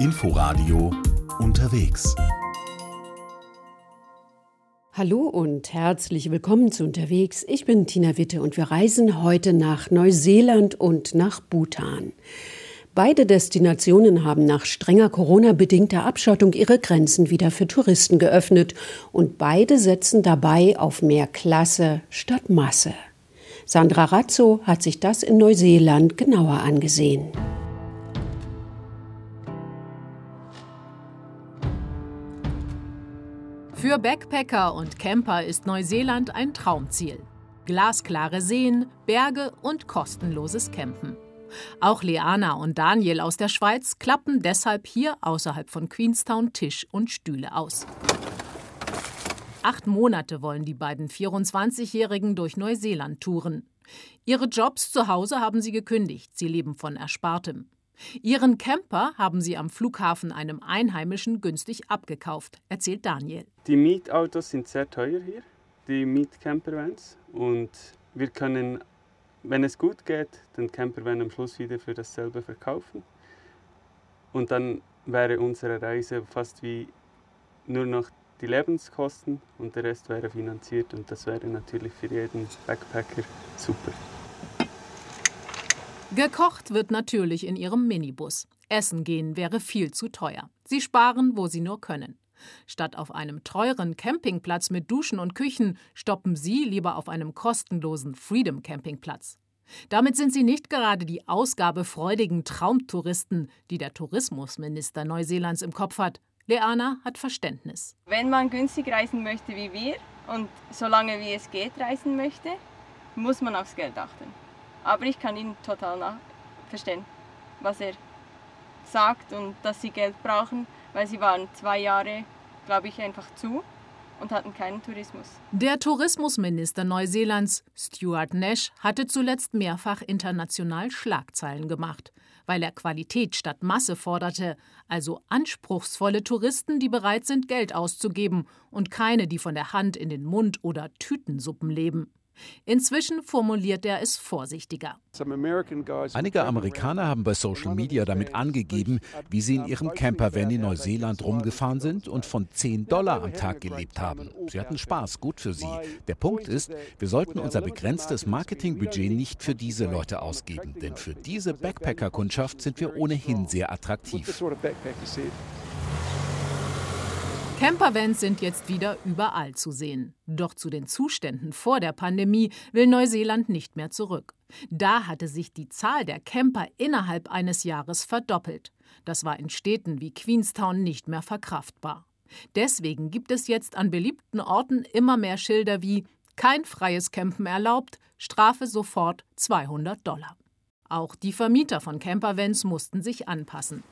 Inforadio unterwegs. Hallo und herzlich willkommen zu Unterwegs. Ich bin Tina Witte und wir reisen heute nach Neuseeland und nach Bhutan. Beide Destinationen haben nach strenger Corona-bedingter Abschottung ihre Grenzen wieder für Touristen geöffnet und beide setzen dabei auf mehr Klasse statt Masse. Sandra Razzo hat sich das in Neuseeland genauer angesehen. Für Backpacker und Camper ist Neuseeland ein Traumziel. Glasklare Seen, Berge und kostenloses Campen. Auch Leana und Daniel aus der Schweiz klappen deshalb hier außerhalb von Queenstown Tisch und Stühle aus. Acht Monate wollen die beiden 24-Jährigen durch Neuseeland touren. Ihre Jobs zu Hause haben sie gekündigt, sie leben von Erspartem. Ihren Camper haben sie am Flughafen einem Einheimischen günstig abgekauft, erzählt Daniel. Die Mietautos sind sehr teuer hier, die Mietcampervans. Und wir können wenn es gut geht, den Campervan am Schluss wieder für dasselbe verkaufen. Und dann wäre unsere Reise fast wie nur noch die Lebenskosten und der Rest wäre finanziert und das wäre natürlich für jeden Backpacker super. Gekocht wird natürlich in ihrem Minibus. Essen gehen wäre viel zu teuer. Sie sparen, wo sie nur können. Statt auf einem teuren Campingplatz mit Duschen und Küchen stoppen Sie lieber auf einem kostenlosen Freedom Campingplatz. Damit sind Sie nicht gerade die ausgabefreudigen Traumtouristen, die der Tourismusminister Neuseelands im Kopf hat. Leana hat Verständnis. Wenn man günstig reisen möchte wie wir und solange wie es geht reisen möchte, muss man aufs Geld achten. Aber ich kann ihn total verstehen, was er sagt und dass sie Geld brauchen weil sie waren zwei Jahre, glaube ich, einfach zu und hatten keinen Tourismus. Der Tourismusminister Neuseelands, Stuart Nash, hatte zuletzt mehrfach international Schlagzeilen gemacht, weil er Qualität statt Masse forderte, also anspruchsvolle Touristen, die bereit sind, Geld auszugeben und keine, die von der Hand in den Mund oder Tütensuppen leben. Inzwischen formuliert er es vorsichtiger. Einige Amerikaner haben bei Social Media damit angegeben, wie sie in ihrem Campervan in Neuseeland rumgefahren sind und von 10 Dollar am Tag gelebt haben. Sie hatten Spaß, gut für sie. Der Punkt ist, wir sollten unser begrenztes Marketingbudget nicht für diese Leute ausgeben, denn für diese Backpacker-Kundschaft sind wir ohnehin sehr attraktiv. Campervans sind jetzt wieder überall zu sehen. Doch zu den Zuständen vor der Pandemie will Neuseeland nicht mehr zurück. Da hatte sich die Zahl der Camper innerhalb eines Jahres verdoppelt. Das war in Städten wie Queenstown nicht mehr verkraftbar. Deswegen gibt es jetzt an beliebten Orten immer mehr Schilder wie kein freies Campen erlaubt, Strafe sofort 200 Dollar. Auch die Vermieter von Campervans mussten sich anpassen.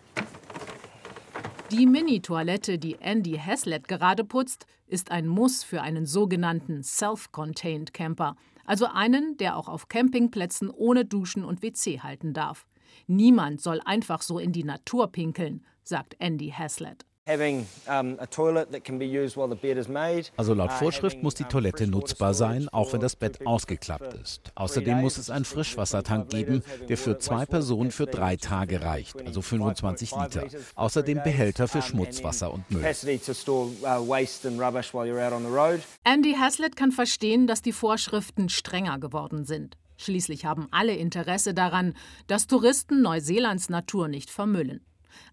Die Mini-Toilette, die Andy Haslett gerade putzt, ist ein Muss für einen sogenannten Self-Contained Camper, also einen, der auch auf Campingplätzen ohne Duschen und WC halten darf. Niemand soll einfach so in die Natur pinkeln, sagt Andy Haslett. Also laut uh, Vorschrift muss die Toilette nutzbar sein, auch wenn das Bett ausgeklappt ist. Außerdem muss es einen Frischwassertank geben, der für zwei Personen für drei Tage reicht, also 25 Liter. Außerdem Behälter für Schmutzwasser und Müll. Uh, Andy Haslett kann verstehen, dass die Vorschriften strenger geworden sind. Schließlich haben alle Interesse daran, dass Touristen Neuseelands Natur nicht vermüllen.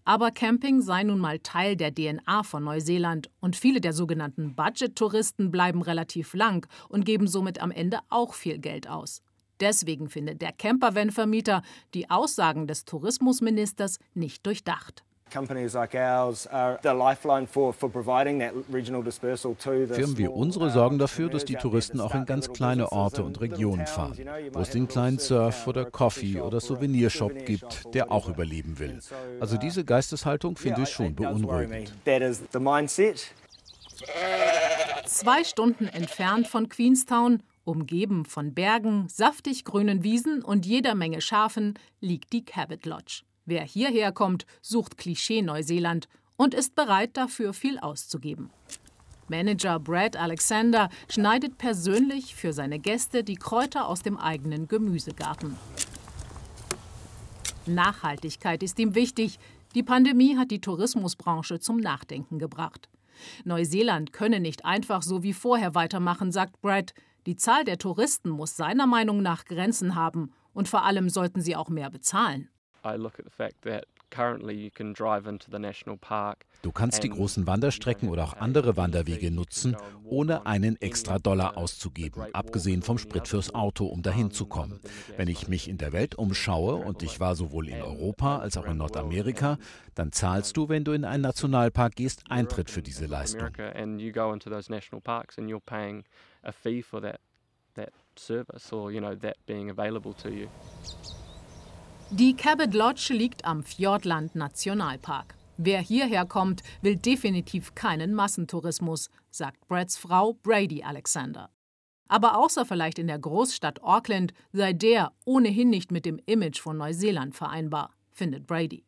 Aber Camping sei nun mal Teil der DNA von Neuseeland und viele der sogenannten Budget-Touristen bleiben relativ lang und geben somit am Ende auch viel Geld aus. Deswegen findet der Campervan-Vermieter die Aussagen des Tourismusministers nicht durchdacht. Firmen wie unsere sorgen dafür, dass die Touristen auch in ganz kleine Orte und Regionen fahren, wo es den kleinen Surf- oder Coffee- oder Souvenirshop gibt, der auch überleben will. Also diese Geisteshaltung finde ich schon beunruhigend. Zwei Stunden entfernt von Queenstown, umgeben von Bergen, saftig grünen Wiesen und jeder Menge Schafen, liegt die Cabot Lodge. Wer hierher kommt, sucht Klischee-Neuseeland und ist bereit, dafür viel auszugeben. Manager Brad Alexander schneidet persönlich für seine Gäste die Kräuter aus dem eigenen Gemüsegarten. Nachhaltigkeit ist ihm wichtig. Die Pandemie hat die Tourismusbranche zum Nachdenken gebracht. Neuseeland könne nicht einfach so wie vorher weitermachen, sagt Brad. Die Zahl der Touristen muss seiner Meinung nach Grenzen haben und vor allem sollten sie auch mehr bezahlen. I look at the fact that Du kannst die großen Wanderstrecken oder auch andere Wanderwege nutzen, ohne einen extra Dollar auszugeben, abgesehen vom Sprit fürs Auto, um dahin zu kommen. Wenn ich mich in der Welt umschaue, und ich war sowohl in Europa als auch in Nordamerika, dann zahlst du, wenn du in einen Nationalpark gehst, Eintritt für diese Leistung. service or you know that being available to you. Die Cabot Lodge liegt am Fjordland Nationalpark. Wer hierher kommt, will definitiv keinen Massentourismus, sagt Brads Frau Brady Alexander. Aber außer vielleicht in der Großstadt Auckland sei der ohnehin nicht mit dem Image von Neuseeland vereinbar, findet Brady.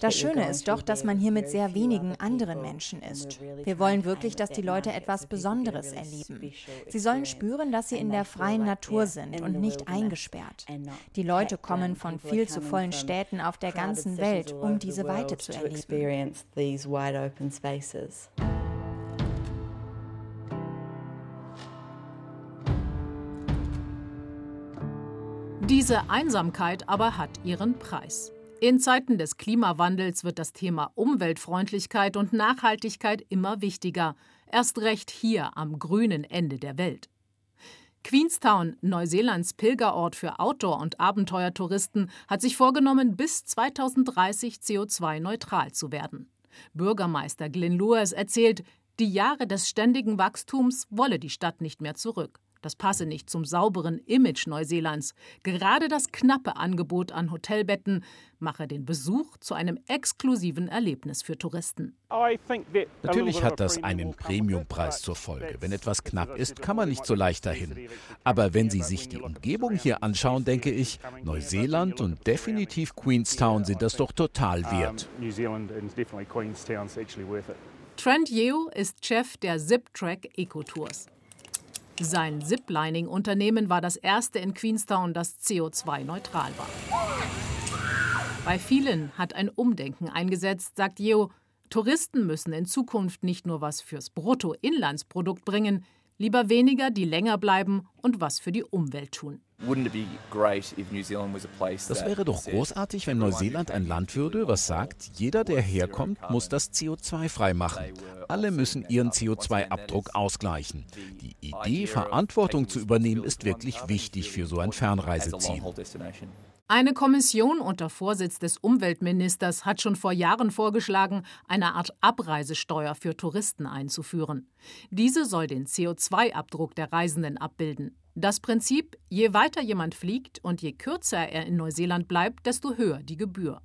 Das Schöne ist doch, dass man hier mit sehr wenigen anderen Menschen ist. Wir wollen wirklich, dass die Leute etwas Besonderes erleben. Sie sollen spüren, dass sie in der freien Natur sind und nicht eingesperrt. Die Leute kommen von viel zu vollen Städten auf der ganzen Welt, um diese Weite zu erleben. Diese Einsamkeit aber hat ihren Preis. In Zeiten des Klimawandels wird das Thema Umweltfreundlichkeit und Nachhaltigkeit immer wichtiger, erst recht hier am grünen Ende der Welt. Queenstown, Neuseelands Pilgerort für Outdoor- und Abenteuertouristen, hat sich vorgenommen, bis 2030 CO2-neutral zu werden. Bürgermeister Glyn Lewis erzählt, die Jahre des ständigen Wachstums wolle die Stadt nicht mehr zurück. Das passe nicht zum sauberen Image Neuseelands. Gerade das knappe Angebot an Hotelbetten mache den Besuch zu einem exklusiven Erlebnis für Touristen. Natürlich hat das einen Premiumpreis zur Folge. Wenn etwas knapp ist, kann man nicht so leicht dahin. Aber wenn Sie sich die Umgebung hier anschauen, denke ich, Neuseeland und definitiv Queenstown sind das doch total wert. Trent Yeo ist Chef der Zip-Track Eco-Tours. Sein Ziplining-Unternehmen war das erste in Queenstown, das CO2-neutral war. Bei vielen hat ein Umdenken eingesetzt, sagt Jeo. Touristen müssen in Zukunft nicht nur was fürs Bruttoinlandsprodukt bringen, lieber weniger, die länger bleiben und was für die Umwelt tun. Das wäre doch großartig, wenn Neuseeland ein Land würde, was sagt, jeder, der herkommt, muss das CO2 frei machen. Alle müssen ihren CO2-Abdruck ausgleichen. Die Idee, Verantwortung zu übernehmen, ist wirklich wichtig für so ein Fernreiseziel. Eine Kommission unter Vorsitz des Umweltministers hat schon vor Jahren vorgeschlagen, eine Art Abreisesteuer für Touristen einzuführen. Diese soll den CO2-Abdruck der Reisenden abbilden. Das Prinzip, je weiter jemand fliegt und je kürzer er in Neuseeland bleibt, desto höher die Gebühr.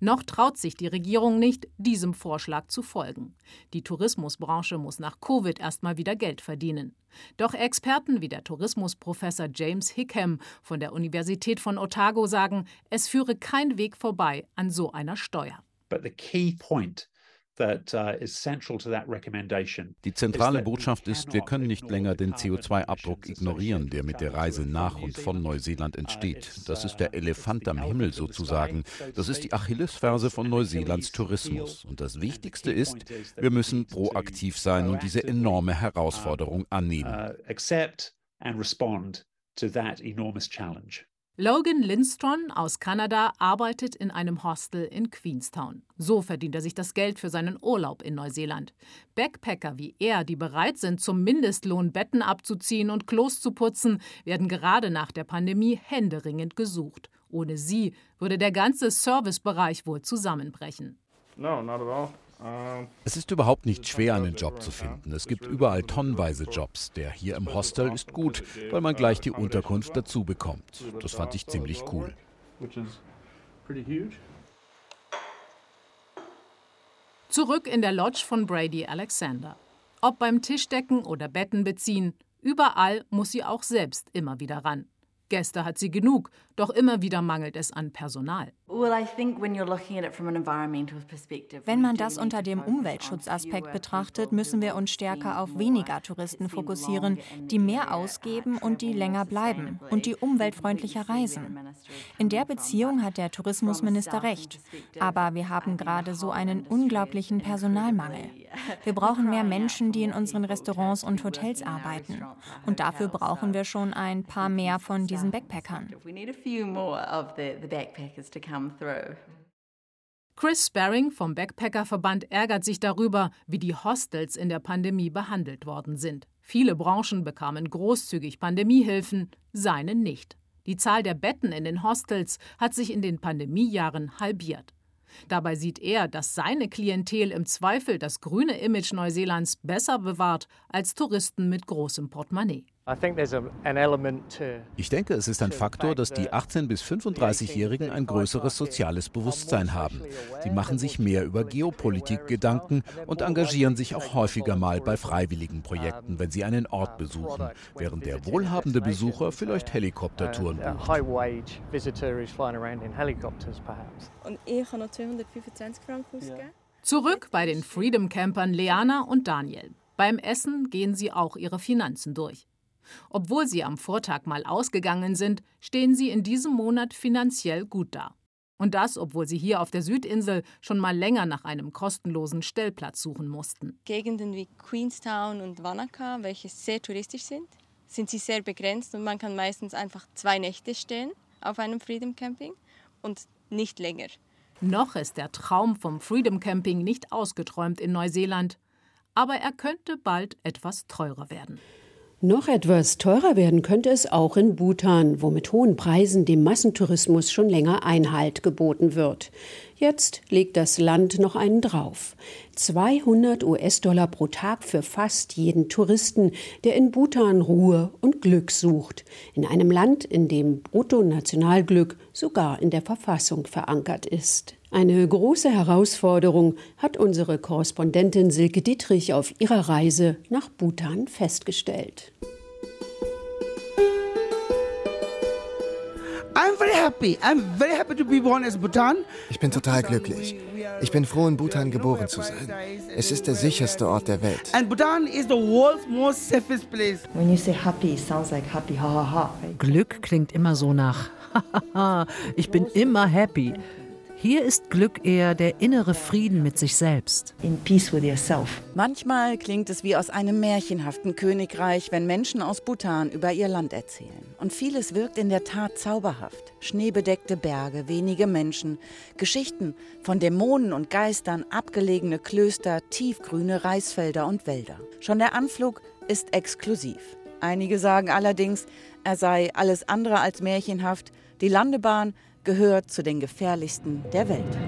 Noch traut sich die Regierung nicht, diesem Vorschlag zu folgen. Die Tourismusbranche muss nach Covid erstmal wieder Geld verdienen. Doch Experten wie der Tourismusprofessor James Hickham von der Universität von Otago sagen, es führe kein Weg vorbei an so einer Steuer. But the key point Die zentrale Botschaft ist, wir können nicht länger den CO2-Abdruck ignorieren, der mit der Reise nach und von Neuseeland entsteht. Das ist der Elefant am Himmel sozusagen. Das ist die Achillesferse von Neuseelands Tourismus. Und das Wichtigste ist, wir müssen proaktiv sein und diese enorme Herausforderung annehmen. Logan Lindstrom aus Kanada arbeitet in einem Hostel in Queenstown. So verdient er sich das Geld für seinen Urlaub in Neuseeland. Backpacker wie er, die bereit sind, zum Mindestlohn Betten abzuziehen und Klos zu putzen, werden gerade nach der Pandemie händeringend gesucht. Ohne sie würde der ganze Servicebereich wohl zusammenbrechen. No, not at all. Es ist überhaupt nicht schwer, einen Job zu finden. Es gibt überall tonnenweise Jobs. Der hier im Hostel ist gut, weil man gleich die Unterkunft dazu bekommt. Das fand ich ziemlich cool. Zurück in der Lodge von Brady Alexander. Ob beim Tischdecken oder Betten beziehen, überall muss sie auch selbst immer wieder ran. Gäste hat sie genug, doch immer wieder mangelt es an Personal. Wenn man das unter dem Umweltschutzaspekt betrachtet, müssen wir uns stärker auf weniger Touristen fokussieren, die mehr ausgeben und die länger bleiben und die umweltfreundlicher reisen. In der Beziehung hat der Tourismusminister recht. Aber wir haben gerade so einen unglaublichen Personalmangel. Wir brauchen mehr Menschen, die in unseren Restaurants und Hotels arbeiten. Und dafür brauchen wir schon ein paar mehr von diesen Backpackern. Chris Sparring vom Backpackerverband ärgert sich darüber, wie die Hostels in der Pandemie behandelt worden sind. Viele Branchen bekamen großzügig Pandemiehilfen, seine nicht. Die Zahl der Betten in den Hostels hat sich in den Pandemiejahren halbiert. Dabei sieht er, dass seine Klientel im Zweifel das grüne Image Neuseelands besser bewahrt als Touristen mit großem Portemonnaie. Ich denke, es ist ein Faktor, dass die 18- bis 35-Jährigen ein größeres soziales Bewusstsein haben. Sie machen sich mehr über Geopolitik Gedanken und engagieren sich auch häufiger mal bei freiwilligen Projekten, wenn sie einen Ort besuchen, während der wohlhabende Besucher vielleicht Helikoptertouren bucht. Und ich habe noch 225 Franken ausgegeben. Zurück bei den Freedom Campern Leana und Daniel. Beim Essen gehen sie auch ihre Finanzen durch. Obwohl sie am Vortag mal ausgegangen sind, stehen sie in diesem Monat finanziell gut da. Und das, obwohl sie hier auf der Südinsel schon mal länger nach einem kostenlosen Stellplatz suchen mussten. Gegenden wie Queenstown und Wanaka, welche sehr touristisch sind, sind sie sehr begrenzt und man kann meistens einfach zwei Nächte stehen auf einem Freedom Camping und nicht länger. Noch ist der Traum vom Freedom Camping nicht ausgeträumt in Neuseeland, aber er könnte bald etwas teurer werden. Noch etwas teurer werden könnte es auch in Bhutan, wo mit hohen Preisen dem Massentourismus schon länger Einhalt geboten wird. Jetzt legt das Land noch einen drauf. 200 US-Dollar pro Tag für fast jeden Touristen, der in Bhutan Ruhe und Glück sucht. In einem Land, in dem Bruttonationalglück sogar in der Verfassung verankert ist. Eine große Herausforderung hat unsere Korrespondentin Silke Dietrich auf ihrer Reise nach Bhutan festgestellt. Ich bin total glücklich. Ich bin froh, in Bhutan geboren zu sein. Es ist der sicherste Ort der Welt. Glück klingt immer so nach ich bin immer happy. Hier ist Glück eher der innere Frieden mit sich selbst. Manchmal klingt es wie aus einem märchenhaften Königreich, wenn Menschen aus Bhutan über ihr Land erzählen. Und vieles wirkt in der Tat zauberhaft. Schneebedeckte Berge, wenige Menschen, Geschichten von Dämonen und Geistern, abgelegene Klöster, tiefgrüne Reisfelder und Wälder. Schon der Anflug ist exklusiv. Einige sagen allerdings, er sei alles andere als märchenhaft. Die Landebahn gehört zu den gefährlichsten der Welt.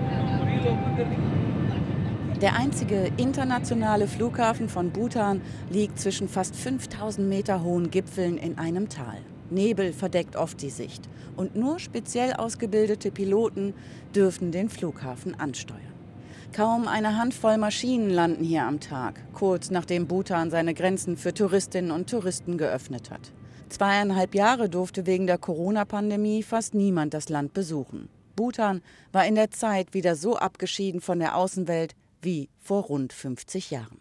Der einzige internationale Flughafen von Bhutan liegt zwischen fast 5000 Meter hohen Gipfeln in einem Tal. Nebel verdeckt oft die Sicht und nur speziell ausgebildete Piloten dürfen den Flughafen ansteuern. Kaum eine Handvoll Maschinen landen hier am Tag, kurz nachdem Bhutan seine Grenzen für Touristinnen und Touristen geöffnet hat. Zweieinhalb Jahre durfte wegen der Corona-Pandemie fast niemand das Land besuchen. Bhutan war in der Zeit wieder so abgeschieden von der Außenwelt wie vor rund 50 Jahren.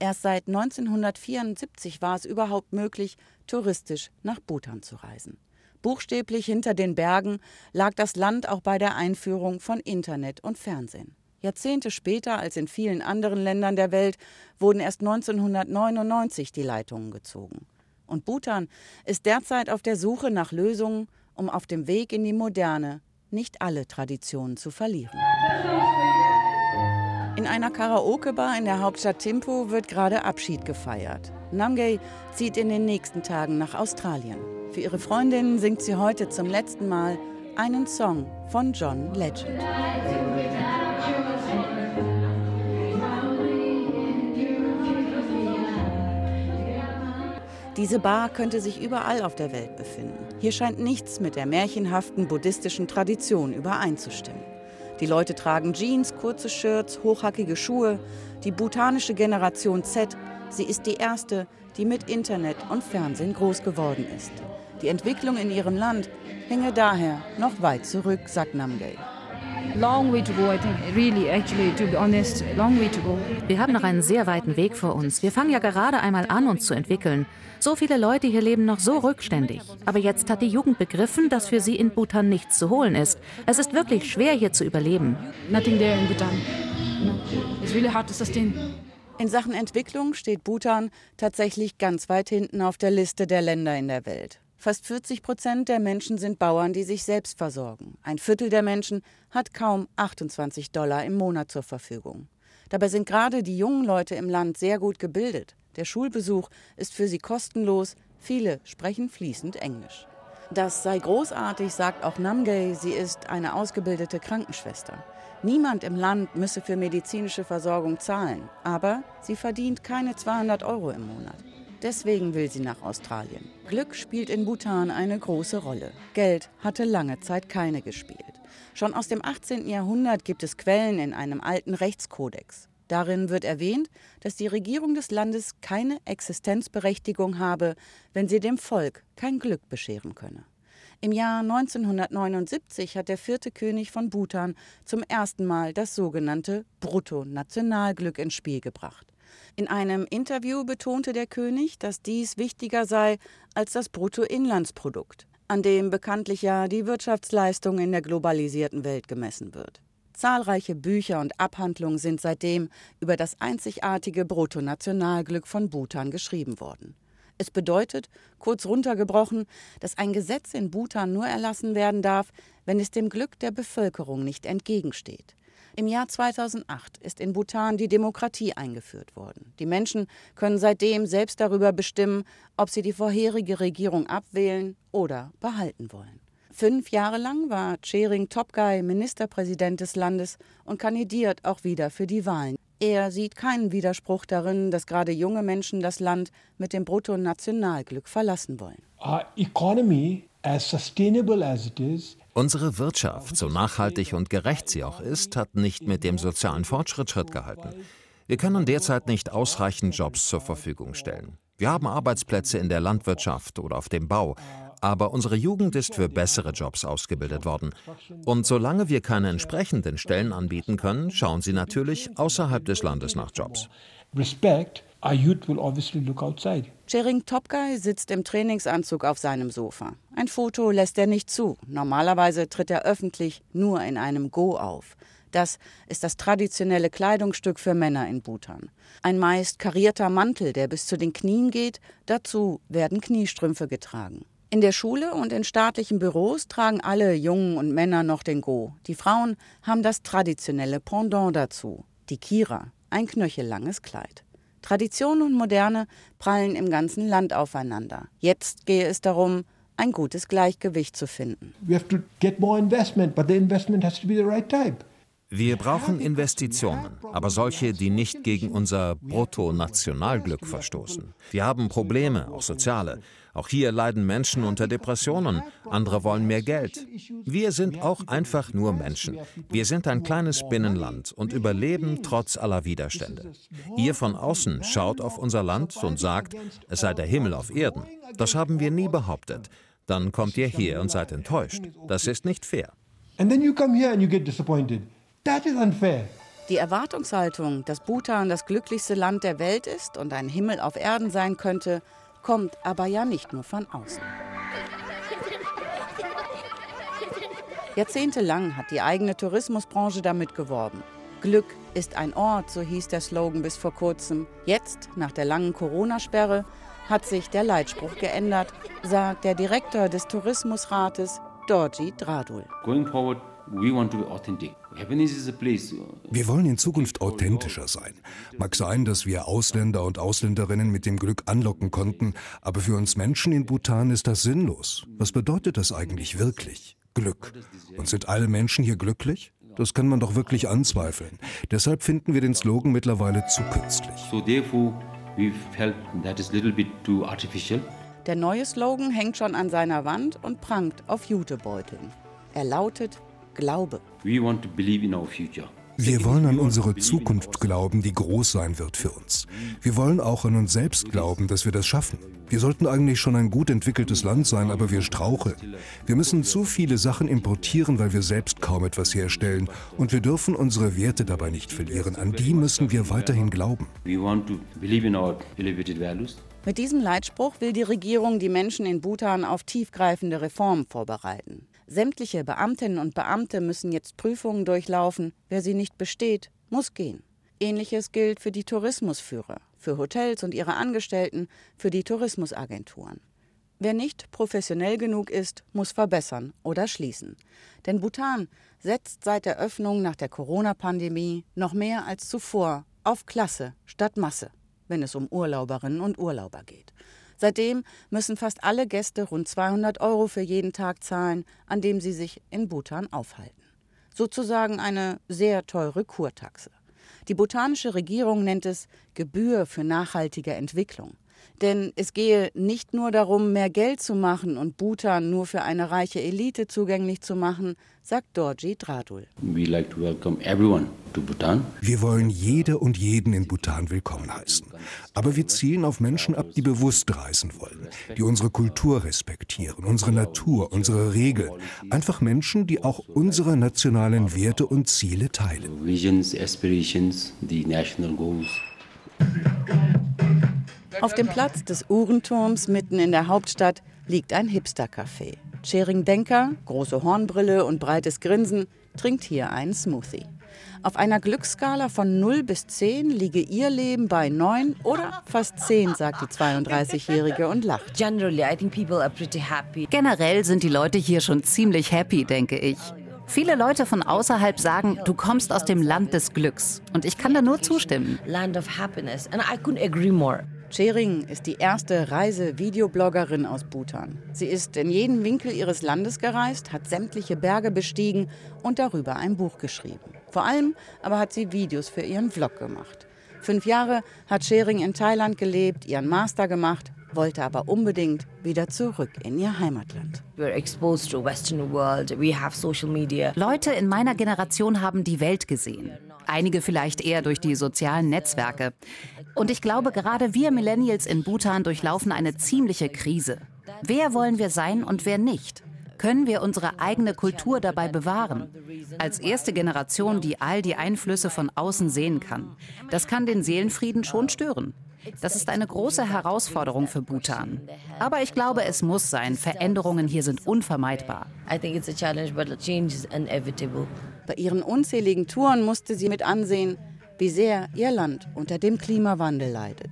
Erst seit 1974 war es überhaupt möglich, touristisch nach Bhutan zu reisen. Buchstäblich hinter den Bergen lag das Land auch bei der Einführung von Internet und Fernsehen. Jahrzehnte später als in vielen anderen Ländern der Welt wurden erst 1999 die Leitungen gezogen. Und Bhutan ist derzeit auf der Suche nach Lösungen, um auf dem Weg in die Moderne nicht alle Traditionen zu verlieren. In einer Karaoke-Bar in der Hauptstadt Thimphu wird gerade Abschied gefeiert. Namgay zieht in den nächsten Tagen nach Australien. Für ihre Freundinnen singt sie heute zum letzten Mal einen Song von John Legend. Diese Bar könnte sich überall auf der Welt befinden. Hier scheint nichts mit der märchenhaften buddhistischen Tradition übereinzustimmen. Die Leute tragen Jeans, kurze Shirts, hochhackige Schuhe. Die bhutanische Generation Z, sie ist die erste, die mit Internet und Fernsehen groß geworden ist. Die Entwicklung in ihrem Land hänge daher noch weit zurück, sagt Namgay. Wir haben noch einen sehr weiten Weg vor uns. Wir fangen ja gerade einmal an, uns zu entwickeln. So viele Leute hier leben noch so rückständig. Aber jetzt hat die Jugend begriffen, dass für sie in Bhutan nichts zu holen ist. Es ist wirklich schwer, hier zu überleben. Nothing there in Bhutan. It's really hard to sustain. In Sachen Entwicklung steht Bhutan tatsächlich ganz weit hinten auf der Liste der Länder in der Welt. Fast 40 Prozent der Menschen sind Bauern, die sich selbst versorgen. Ein Viertel der Menschen hat kaum 28 Dollar im Monat zur Verfügung. Dabei sind gerade die jungen Leute im Land sehr gut gebildet. Der Schulbesuch ist für sie kostenlos. Viele sprechen fließend Englisch. Das sei großartig, sagt auch Namgay. Sie ist eine ausgebildete Krankenschwester. Niemand im Land müsse für medizinische Versorgung zahlen, aber sie verdient keine 200 Euro im Monat. Deswegen will sie nach Australien. Glück spielt in Bhutan eine große Rolle. Geld hatte lange Zeit keine gespielt. Schon aus dem 18. Jahrhundert gibt es Quellen in einem alten Rechtskodex. Darin wird erwähnt, dass die Regierung des Landes keine Existenzberechtigung habe, wenn sie dem Volk kein Glück bescheren könne. Im Jahr 1979 hat der vierte König von Bhutan zum ersten Mal das sogenannte Bruttonationalglück ins Spiel gebracht. In einem Interview betonte der König, dass dies wichtiger sei als das Bruttoinlandsprodukt, an dem bekanntlich ja die Wirtschaftsleistung in der globalisierten Welt gemessen wird. Zahlreiche Bücher und Abhandlungen sind seitdem über das einzigartige Bruttonationalglück von Bhutan geschrieben worden. Es bedeutet, kurz runtergebrochen, dass ein Gesetz in Bhutan nur erlassen werden darf, wenn es dem Glück der Bevölkerung nicht entgegensteht. Im Jahr 2008 ist in Bhutan die Demokratie eingeführt worden. Die Menschen können seitdem selbst darüber bestimmen, ob sie die vorherige Regierung abwählen oder behalten wollen. Fünf Jahre lang war Chering Topgai Ministerpräsident des Landes und kandidiert auch wieder für die Wahlen. Er sieht keinen Widerspruch darin, dass gerade junge Menschen das Land mit dem Bruttonationalglück verlassen wollen. Our economy, as sustainable as it is, Unsere Wirtschaft, so nachhaltig und gerecht sie auch ist, hat nicht mit dem sozialen Fortschritt Schritt gehalten. Wir können derzeit nicht ausreichend Jobs zur Verfügung stellen. Wir haben Arbeitsplätze in der Landwirtschaft oder auf dem Bau, aber unsere Jugend ist für bessere Jobs ausgebildet worden. Und solange wir keine entsprechenden Stellen anbieten können, schauen sie natürlich außerhalb des Landes nach Jobs. Respect, our youth will obviously look outside. Chering Topguy sitzt im Trainingsanzug auf seinem Sofa. Ein Foto lässt er nicht zu. Normalerweise tritt er öffentlich nur in einem Go auf. Das ist das traditionelle Kleidungsstück für Männer in Bhutan. Ein meist karierter Mantel, der bis zu den Knien geht, dazu werden Kniestrümpfe getragen. In der Schule und in staatlichen Büros tragen alle Jungen und Männer noch den Go. Die Frauen haben das traditionelle Pendant dazu, die Kira, ein knöchellanges Kleid. Tradition und Moderne prallen im ganzen Land aufeinander. Jetzt gehe es darum, ein gutes Gleichgewicht zu finden. We have to get more investment, but the investment has to be the right type. Wir brauchen Investitionen, aber solche, die nicht gegen unser Bruttonationalglück verstoßen. Wir haben Probleme, auch soziale. Auch hier leiden Menschen unter Depressionen. Andere wollen mehr Geld. Wir sind auch einfach nur Menschen. Wir sind ein kleines Binnenland und überleben trotz aller Widerstände. Ihr von außen schaut auf unser Land und sagt, es sei der Himmel auf Erden. Das haben wir nie behauptet. Dann kommt ihr hier und seid enttäuscht. Das ist nicht fair. And then you come here and you get disappointed. That is unfair. Die Erwartungshaltung, dass Bhutan das glücklichste Land der Welt ist und ein Himmel auf Erden sein könnte, kommt aber ja nicht nur von außen. Jahrzehntelang hat die eigene Tourismusbranche damit geworben. Glück ist ein Ort, so hieß der Slogan bis vor kurzem. Jetzt, nach der langen Corona-Sperre, hat sich der Leitspruch geändert, sagt der Direktor des Tourismusrates Dorji Dradul. Going forward, we want to be authentic. Happiness is a place. Wir wollen in Zukunft authentischer sein. Mag sein, dass wir Ausländer und Ausländerinnen mit dem Glück anlocken konnten, aber für uns Menschen in Bhutan ist das sinnlos. Was bedeutet das eigentlich wirklich? Glück. Und sind alle Menschen hier glücklich? Das kann man doch wirklich anzweifeln. Deshalb finden wir den Slogan mittlerweile zu künstlich. So therefore, we felt that is little bit too artificial. Der neue Slogan hängt schon an seiner Wand und prangt auf Jutebeuteln. Er lautet Glaube. We want to believe in our future. Wir wollen an unsere Zukunft glauben, die groß sein wird für uns. Wir wollen auch an uns selbst glauben, dass wir das schaffen. Wir sollten eigentlich schon ein gut entwickeltes Land sein, aber wir straucheln. Wir müssen zu viele Sachen importieren, weil wir selbst kaum etwas herstellen. Und wir dürfen unsere Werte dabei nicht verlieren. An die müssen wir weiterhin glauben. Mit diesem Leitspruch will die Regierung die Menschen in Bhutan auf tiefgreifende Reformen vorbereiten. Sämtliche Beamtinnen und Beamte müssen jetzt Prüfungen durchlaufen. Wer sie nicht besteht, muss gehen. Ähnliches gilt für die Tourismusführer, für Hotels und ihre Angestellten, für die Tourismusagenturen. Wer nicht professionell genug ist, muss verbessern oder schließen. Denn Bhutan setzt seit der Öffnung nach der Corona-Pandemie noch mehr als zuvor auf Klasse statt Masse, wenn es um Urlauberinnen und Urlauber geht. Seitdem müssen fast alle Gäste rund 200 Euro für jeden Tag zahlen, an dem sie sich in Bhutan aufhalten. Sozusagen eine sehr teure Kurtaxe. Die bhutanische Regierung nennt es Gebühr für nachhaltige Entwicklung. Denn es gehe nicht nur darum, mehr Geld zu machen und Bhutan nur für eine reiche Elite zugänglich zu machen, sagt Dorji Dradul. Wir wollen jede und jeden in Bhutan willkommen heißen. Aber wir zielen auf Menschen ab, die bewusst reisen wollen, die unsere Kultur respektieren, unsere Natur, unsere Regeln. Einfach Menschen, die auch unsere nationalen Werte und Ziele teilen. Visions, aspirations, the national goals. Auf dem Platz des Uhrenturms mitten in der Hauptstadt liegt ein Hipster-Café. Schering Denker, große Hornbrille und breites Grinsen, trinkt hier einen Smoothie. Auf einer Glücksskala von 0 bis 10 liege ihr Leben bei 9 oder fast 10, sagt die 32-Jährige und lacht. Generell sind die Leute hier schon ziemlich happy, denke ich. Viele Leute von außerhalb sagen, du kommst aus dem Land des Glücks. Und ich kann da nur zustimmen. Land of happiness. And I couldn't agree more. Chering ist die erste Reise-Videobloggerin aus Bhutan. Sie ist in jeden Winkel ihres Landes gereist, hat sämtliche Berge bestiegen und darüber ein Buch geschrieben. Vor allem aber hat sie Videos für ihren Vlog gemacht. Fünf Jahre hat Chering in Thailand gelebt, ihren Master gemacht, wollte aber unbedingt wieder zurück in ihr Heimatland. Leute in meiner Generation haben die Welt gesehen. Einige vielleicht eher durch die sozialen Netzwerke. Und ich glaube, gerade wir Millennials in Bhutan durchlaufen eine ziemliche Krise. Wer wollen wir sein und wer nicht? Können wir unsere eigene Kultur dabei bewahren? Als erste Generation, die all die Einflüsse von außen sehen kann. Das kann den Seelenfrieden schon stören. Das ist eine große Herausforderung für Bhutan. Aber ich glaube, es muss sein. Veränderungen hier sind unvermeidbar. Bei ihren unzähligen Touren musste sie mit ansehen, wie sehr ihr Land unter dem Klimawandel leidet.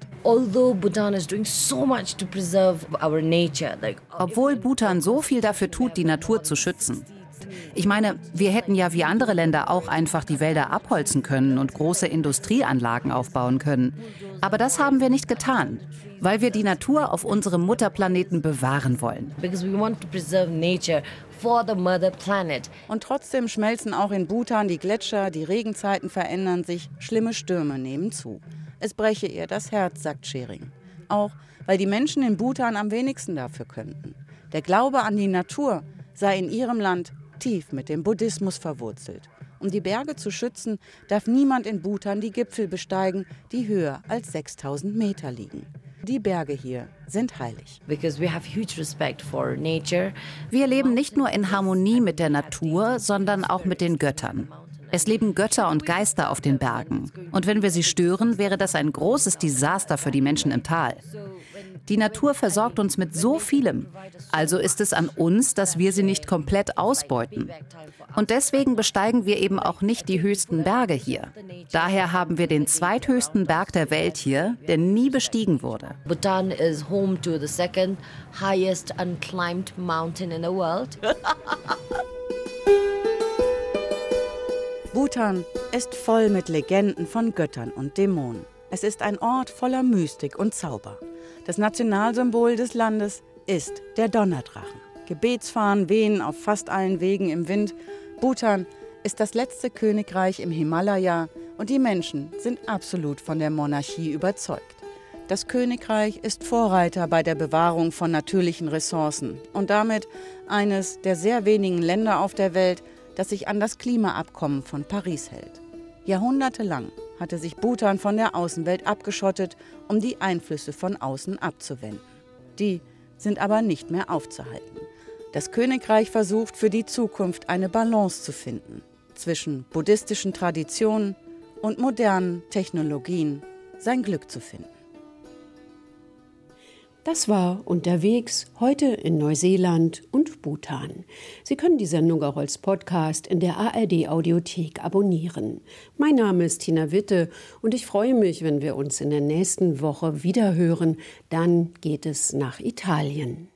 Obwohl Bhutan so viel dafür tut, die Natur zu schützen. Ich meine, wir hätten ja wie andere Länder auch einfach die Wälder abholzen können und große Industrieanlagen aufbauen können. Aber das haben wir nicht getan, weil wir die Natur auf unserem Mutterplaneten bewahren wollen. Und trotzdem schmelzen auch in Bhutan die Gletscher, die Regenzeiten verändern sich, schlimme Stürme nehmen zu. Es breche ihr das Herz, sagt Schering. Auch weil die Menschen in Bhutan am wenigsten dafür könnten. Der Glaube an die Natur sei in ihrem Land tief mit dem Buddhismus verwurzelt. Um die Berge zu schützen, darf niemand in Bhutan die Gipfel besteigen, die höher als 6000 Meter liegen. Die Berge hier sind heilig. Wir leben nicht nur in Harmonie mit der Natur, sondern auch mit den Göttern. Es leben Götter und Geister auf den Bergen. Und wenn wir sie stören, wäre das ein großes Desaster für die Menschen im Tal. Die Natur versorgt uns mit so vielem. Also ist es an uns, dass wir sie nicht komplett ausbeuten. Und deswegen besteigen wir eben auch nicht die höchsten Berge hier. Daher haben wir den zweithöchsten Berg der Welt hier, der nie bestiegen wurde. Bhutan is home to the second highest unclimbed mountain in the world. Bhutan ist voll mit Legenden von Göttern und Dämonen. Es ist ein Ort voller Mystik und Zauber. Das Nationalsymbol des Landes ist der Donnerdrachen. Gebetsfahnen wehen auf fast allen Wegen im Wind. Bhutan ist das letzte Königreich im Himalaya und die Menschen sind absolut von der Monarchie überzeugt. Das Königreich ist Vorreiter bei der Bewahrung von natürlichen Ressourcen und damit eines der sehr wenigen Länder auf der Welt, das sich an das Klimaabkommen von Paris hält. Jahrhundertelang hatte sich Bhutan von der Außenwelt abgeschottet, um die Einflüsse von außen abzuwenden. Die sind aber nicht mehr aufzuhalten. Das Königreich versucht für die Zukunft eine Balance zu finden zwischen buddhistischen Traditionen und modernen Technologien sein Glück zu finden. Das war unterwegs heute in Neuseeland und Bhutan. Sie können die Sendung auch als Podcast in der ARD Audiothek abonnieren. Mein Name ist Tina Witte und ich freue mich, wenn wir uns in der nächsten Woche wiederhören. Dann geht es nach Italien.